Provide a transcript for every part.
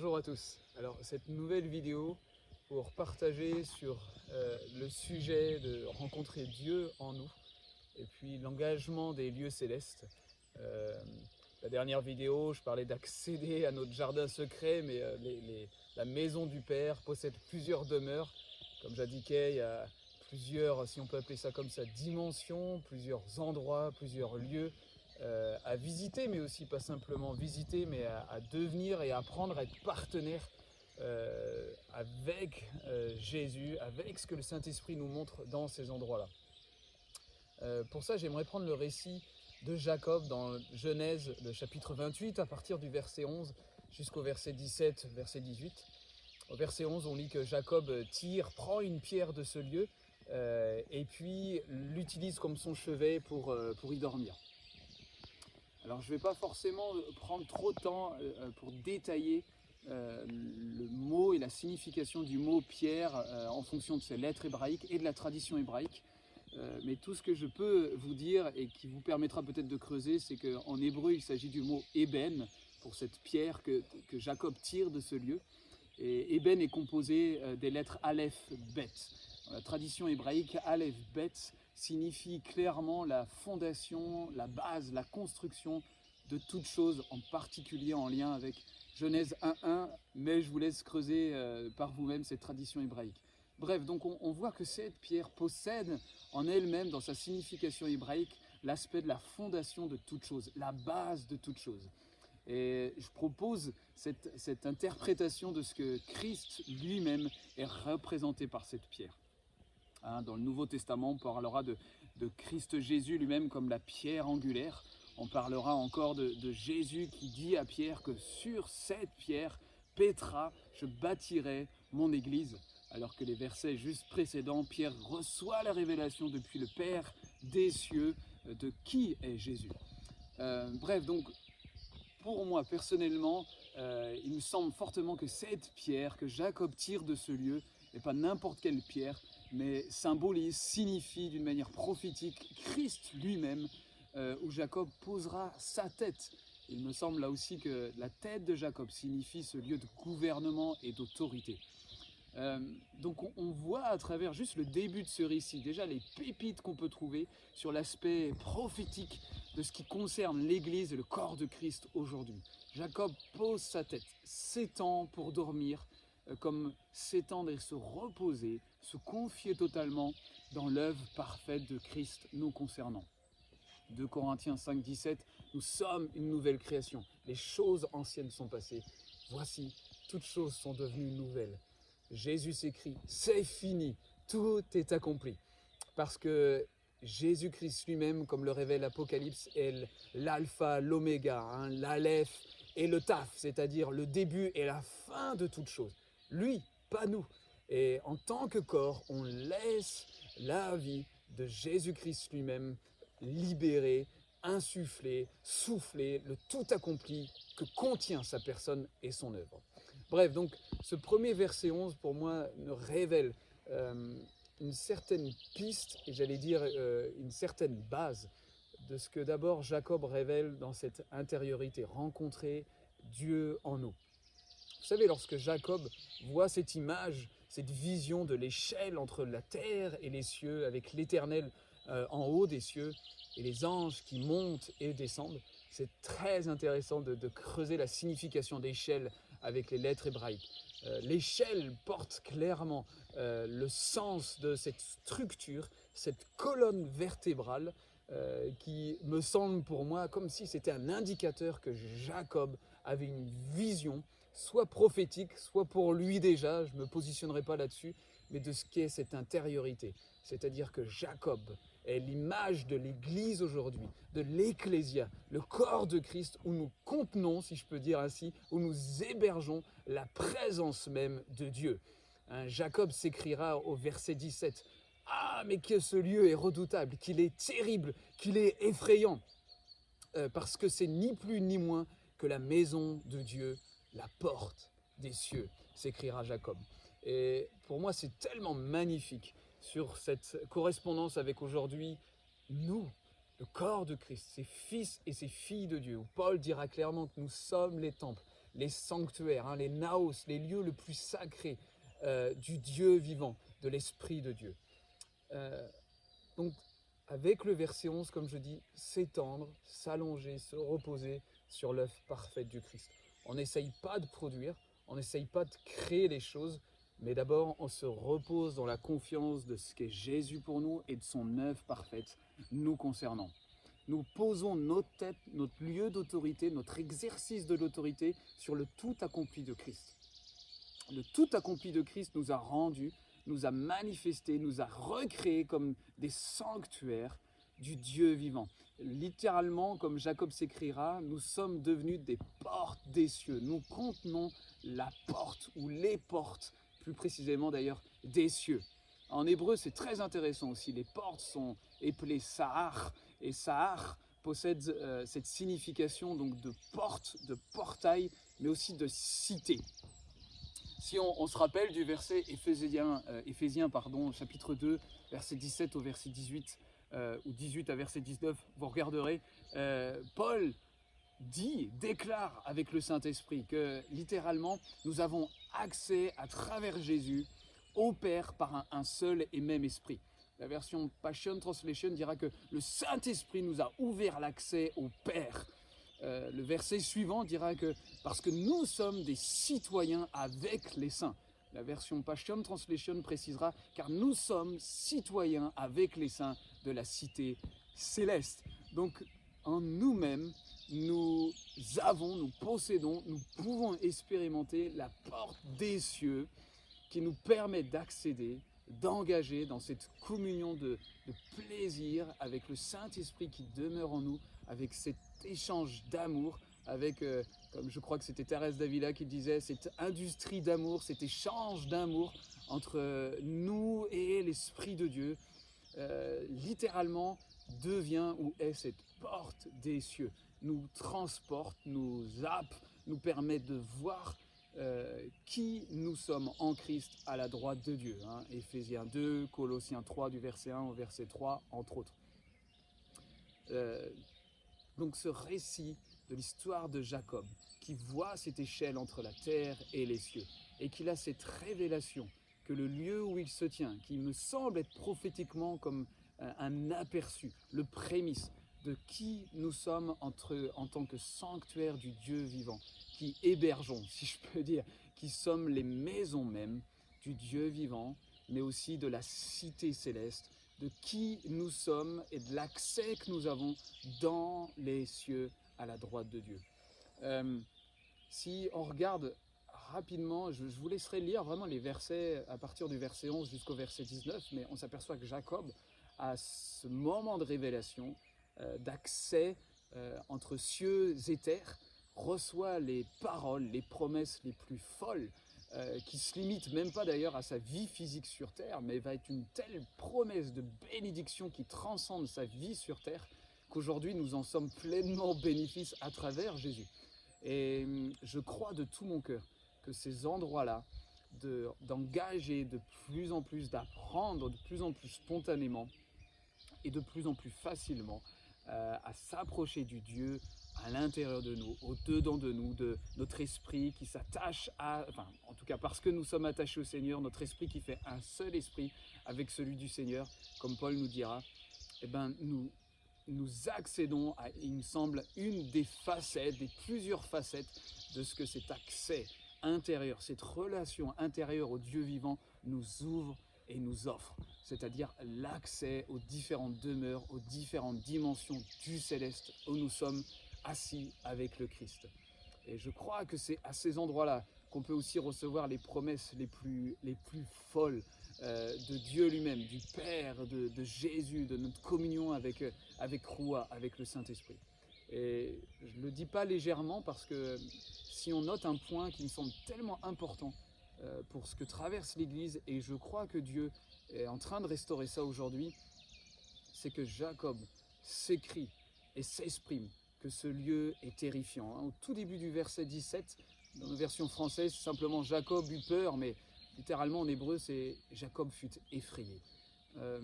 Bonjour à tous. Alors cette nouvelle vidéo pour partager sur euh, le sujet de rencontrer Dieu en nous et puis l'engagement des lieux célestes. Euh, la dernière vidéo, je parlais d'accéder à notre jardin secret, mais euh, la maison du Père possède plusieurs demeures. Comme j'indiquais, il y a plusieurs, si on peut appeler ça comme ça, dimensions, plusieurs endroits, plusieurs lieux euh, à visiter, mais aussi pas simplement visiter, mais à, devenir et apprendre à être partenaire euh, avec euh, Jésus, avec ce que le Saint-Esprit nous montre dans ces endroits-là. Pour ça, j'aimerais prendre le récit de Jacob dans Genèse, le chapitre 28, à partir du verset 11 jusqu'au verset 17, verset 18. Au verset 11, on lit que Jacob tire, prend une pierre de ce lieu et puis l'utilise comme son chevet pour, pour y dormir. Alors je ne vais pas forcément prendre trop de temps euh, pour détailler euh, le mot et la signification du mot pierre euh, en fonction de ses lettres hébraïques et de la tradition hébraïque. Euh, mais tout ce que je peux vous dire et qui vous permettra peut-être de creuser, c'est qu'en hébreu, il s'agit du mot ébène pour cette pierre que, que Jacob tire de ce lieu. Et ébène est composé euh, des lettres Aleph, Bet. La tradition hébraïque, Aleph, Bet signifie clairement la fondation, la base, la construction de toute chose, en particulier en lien avec Genèse 1.1, mais je vous laisse creuser euh, par vous-même cette tradition hébraïque. Bref, donc on, voit que cette pierre possède en elle-même, dans sa signification hébraïque, l'aspect de la fondation de toute chose, la base de toute chose. Et je propose cette, cette interprétation de ce que Christ lui-même est représenté par cette pierre. Hein, dans le Nouveau Testament, on parlera de, de Christ Jésus lui-même comme la pierre angulaire. On parlera encore de, Jésus qui dit à Pierre que sur cette pierre, Pétra, je bâtirai mon église. Alors que les versets juste précédents, Pierre reçoit la révélation depuis le Père des cieux de qui est Jésus. Euh, bref, donc pour moi personnellement, euh, il me semble fortement que cette pierre que Jacob tire de ce lieu pas n'importe quelle pierre, mais symbolise, signifie d'une manière prophétique Christ lui-même, euh, où Jacob posera sa tête. Il me semble là aussi que la tête de Jacob signifie ce lieu de gouvernement et d'autorité. Euh, donc on, on voit à travers juste le début de ce récit déjà les pépites qu'on peut trouver sur l'aspect prophétique de ce qui concerne l'Église et le corps de Christ aujourd'hui. Jacob pose sa tête, s'étend pour dormir, comme s'étendre et se reposer, se confier totalement dans l'œuvre parfaite de Christ nous concernant. 2 Corinthiens 5, 17, nous sommes une nouvelle création. Les choses anciennes sont passées. Voici, toutes choses sont devenues nouvelles. Jésus s'écrit, c'est fini, tout est accompli. Parce que Jésus-Christ lui-même, comme le révèle l'Apocalypse, est l'alpha, l'oméga, hein, l'aleph et le taf, c'est-à-dire le début et la fin de toute chose. Lui, pas nous. Et en tant que corps, on laisse la vie de Jésus-Christ lui-même libérer, insuffler, souffler le tout accompli que contient sa personne et son œuvre. Bref, donc ce premier verset 11 pour moi me révèle euh, une certaine piste et j'allais dire euh, une certaine base de ce que d'abord Jacob révèle dans cette intériorité, rencontrer Dieu en nous. Vous savez, lorsque Jacob voit cette image, cette vision de l'échelle entre la terre et les cieux, avec l'Éternel euh, en haut des cieux et les anges qui montent et descendent, c'est très intéressant de, creuser la signification d'échelle avec les lettres hébraïques. Euh, l'échelle porte clairement euh, le sens de cette structure, cette colonne vertébrale qui me semble pour moi comme si c'était un indicateur que Jacob avait une vision, soit prophétique, soit pour lui déjà, je ne me positionnerai pas là-dessus, mais de ce qu'est cette intériorité. C'est-à-dire que Jacob est l'image de l'Église aujourd'hui, de l'Ecclésia, le corps de Christ, où nous contenons, si je peux dire ainsi, où nous hébergeons la présence même de Dieu. Hein, Jacob s'écrira au verset 17, Ah, mais que ce lieu est redoutable, qu'il est terrible, qu'il est effrayant, Euh, parce que c'est ni plus ni moins que la maison de Dieu, la porte des cieux, s'écrira Jacob. Et pour moi, c'est tellement magnifique sur cette correspondance avec aujourd'hui, nous, le corps de Christ, ses fils et ses filles de Dieu, Paul dira clairement que nous sommes les temples les sanctuaires, hein, les naos, les lieux les plus sacrés euh, du Dieu vivant, de l'Esprit de Dieu. Euh, donc, avec le verset 11, comme je dis, s'étendre, s'allonger, se reposer sur l'œuvre parfaite du Christ. On n'essaye pas de produire, on n'essaye pas de créer les choses, mais d'abord on se repose dans la confiance de ce qu'est Jésus pour nous et de son œuvre parfaite nous concernant. Nous posons notre tête, notre lieu d'autorité, notre exercice de l'autorité sur le tout accompli de Christ. Le tout accompli de Christ nous a rendus, nous a manifestés, nous a recréés comme des sanctuaires du Dieu vivant. Littéralement, comme Jacob s'écrira, nous sommes devenus des portes des cieux. Nous contenons la porte ou les portes, plus précisément d'ailleurs, des cieux. En hébreu, c'est très intéressant aussi. Les portes sont appelées Sahar, et Sahar possède euh, cette signification donc de porte, de portail, mais aussi de cité. Si on, se rappelle du verset Éphésiens, euh, pardon, chapitre 2, verset 17 au verset 18, euh, ou 18 à verset 19, vous regarderez, euh, Paul dit, déclare avec le Saint-Esprit que littéralement, nous avons accès à travers Jésus au Père par un, seul et même esprit. La version Passion Translation dira que le Saint-Esprit nous a ouvert l'accès au Père. Euh, le verset suivant dira que parce que nous sommes des citoyens avec les saints. La version Passion Translation précisera car nous sommes citoyens avec les saints de la cité céleste. Donc en nous-mêmes, nous avons, nous possédons, nous pouvons expérimenter la porte des cieux qui nous permet d'accéder, d'engager dans cette communion de, plaisir avec le Saint-Esprit qui demeure en nous, avec cet échange d'amour, avec, euh, comme je crois que c'était Thérèse Davila qui disait, cette industrie d'amour, cet échange d'amour entre nous et l'Esprit de Dieu, euh, littéralement devient ou est cette porte des cieux, nous transporte, nous zappe, nous permet de voir euh, qui nous sommes en Christ à la droite de Dieu. Hein. Éphésiens 2, Colossiens 3 du verset 1 au verset 3, entre autres. Euh, donc ce récit de l'histoire de Jacob, qui voit cette échelle entre la terre et les cieux, et qu'il a cette révélation que le lieu où il se tient, qui me semble être prophétiquement comme un aperçu, le prémisse de qui nous sommes entre, en tant que sanctuaire du Dieu vivant, qui hébergeons, si je peux dire, qui sommes les maisons mêmes du Dieu vivant, mais aussi de la cité céleste, de qui nous sommes et de l'accès que nous avons dans les cieux à la droite de Dieu. Euh, si on regarde rapidement, je, vous laisserai lire vraiment les versets à partir du verset 11 jusqu'au verset 19, mais on s'aperçoit que Jacob, à ce moment de révélation, euh, d'accès euh, entre cieux et terre, reçoit les paroles, les promesses les plus folles, euh, qui se limitent même pas d'ailleurs à sa vie physique sur terre, mais va être une telle promesse de bénédiction qui transcende sa vie sur terre, qu'aujourd'hui nous en sommes pleinement bénéfices à travers Jésus. Et hum, je crois de tout mon cœur ces endroits-là, d'engager de, plus en plus, d'apprendre de plus en plus spontanément et de plus en plus facilement euh, à s'approcher du Dieu à l'intérieur de nous, au-dedans de nous, de notre esprit qui s'attache à, enfin, en tout cas parce que nous sommes attachés au Seigneur, notre esprit qui fait un seul esprit avec celui du Seigneur, comme Paul nous dira, eh ben, nous, nous accédons à, il me semble, une des facettes, des plusieurs facettes de ce que cet accès intérieur, cette relation intérieure au Dieu vivant nous ouvre et nous offre, c'est-à-dire l'accès aux différentes demeures, aux différentes dimensions du céleste où nous sommes assis avec le Christ. Et je crois que c'est à ces endroits-là qu'on peut aussi recevoir les promesses les plus, les plus folles euh, de Dieu lui-même, du Père, de, Jésus, de notre communion avec, avec avec le Saint-Esprit. Et je ne le dis pas légèrement parce que si on note un point qui me semble tellement important euh, pour ce que traverse l'Église, et je crois que Dieu est en train de restaurer ça aujourd'hui, c'est que Jacob s'écrit et s'exprime que ce lieu est terrifiant. Hein. Au tout début du verset 17, dans la version française, simplement Jacob eut peur, mais littéralement en hébreu, c'est Jacob fut effrayé. Euh,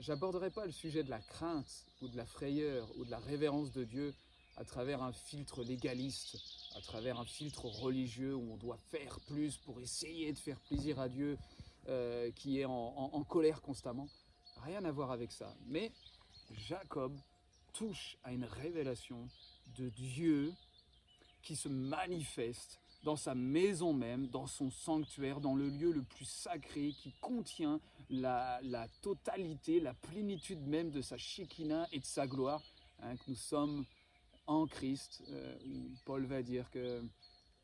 J'aborderai pas le sujet de la crainte ou de la frayeur ou de la révérence de Dieu à travers un filtre légaliste, à travers un filtre religieux où on doit faire plus pour essayer de faire plaisir à Dieu, euh, qui est en, colère constamment. Rien à voir avec ça. Mais Jacob touche à une révélation de Dieu qui se manifeste dans sa maison même, dans son sanctuaire, dans le lieu le plus sacré qui contient la, totalité, la plénitude même de sa Shekinah et de sa gloire, hein, que nous sommes en Christ. Euh, Paul va dire que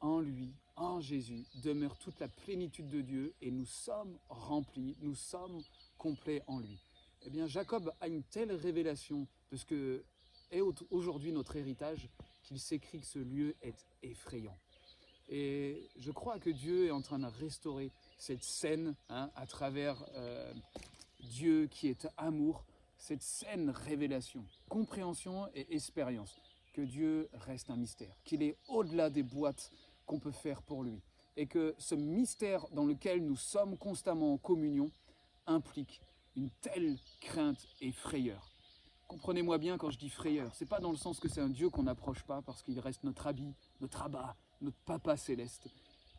en lui, en Jésus, demeure toute la plénitude de Dieu et nous sommes remplis, nous sommes complets en lui. Eh bien, Jacob a une telle révélation de ce que est aujourd'hui notre héritage qu'il s'écrit que ce lieu est effrayant. Et je crois que Dieu est en train de restaurer cette scène hein, à travers euh, Dieu qui est amour, cette scène révélation, compréhension et expérience, que Dieu reste un mystère, qu'il est au-delà des boîtes qu'on peut faire pour lui, et que ce mystère dans lequel nous sommes constamment en communion implique une telle crainte et frayeur. Comprenez-moi bien quand je dis frayeur, c'est pas dans le sens que c'est un Dieu qu'on n'approche pas parce qu'il reste notre habit, notre abat, notre papa céleste,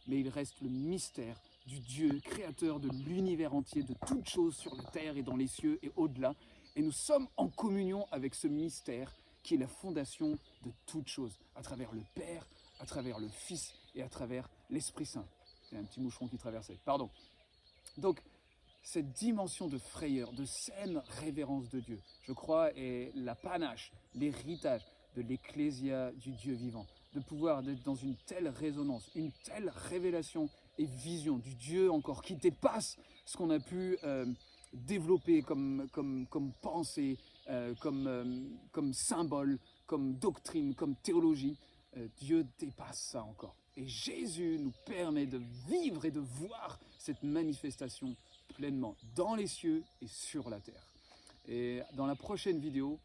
mais il reste le mystère du Dieu créateur de l'univers entier, de toutes choses sur la terre et dans les cieux et au-delà. Et nous sommes en communion avec ce mystère qui est la fondation de toutes choses, à travers le Père, à travers le Fils et à travers l'Esprit Saint. A un petit moucheron qui traversait, pardon. Donc, cette dimension de frayeur, de saine révérence de Dieu, je crois, est la panache, l'héritage de l'ecclésia du Dieu vivant de pouvoir être dans une telle résonance, une telle révélation et vision du Dieu encore qui dépasse ce qu'on a pu euh, développer comme, comme, comme pensée, euh, comme, euh, comme symbole, comme doctrine, comme théologie. Dieu dépasse ça encore. Et Jésus nous permet de vivre et de voir cette manifestation pleinement dans les cieux et sur la terre. Et dans la prochaine vidéo,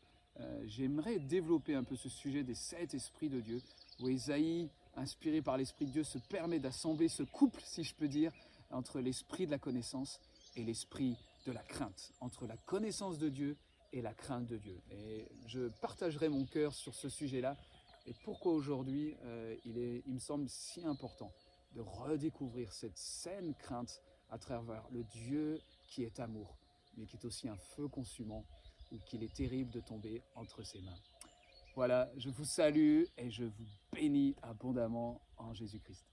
j'aimerais développer un peu ce sujet des sept esprits de Dieu où Esaïe, inspiré par l'Esprit de Dieu, se permet d'assembler ce couple, si je peux dire, entre l'esprit de la connaissance et l'esprit de la crainte, entre la connaissance de Dieu et la crainte de Dieu. Et je partagerai mon cœur sur ce sujet-là et pourquoi aujourd'hui euh, il, il me semble si important de redécouvrir cette saine crainte à travers le Dieu qui est amour, mais qui est aussi un feu consumant, ou qu'il est terrible de tomber entre ses mains. Voilà, je vous salue et je vous bénis abondamment en Jésus-Christ.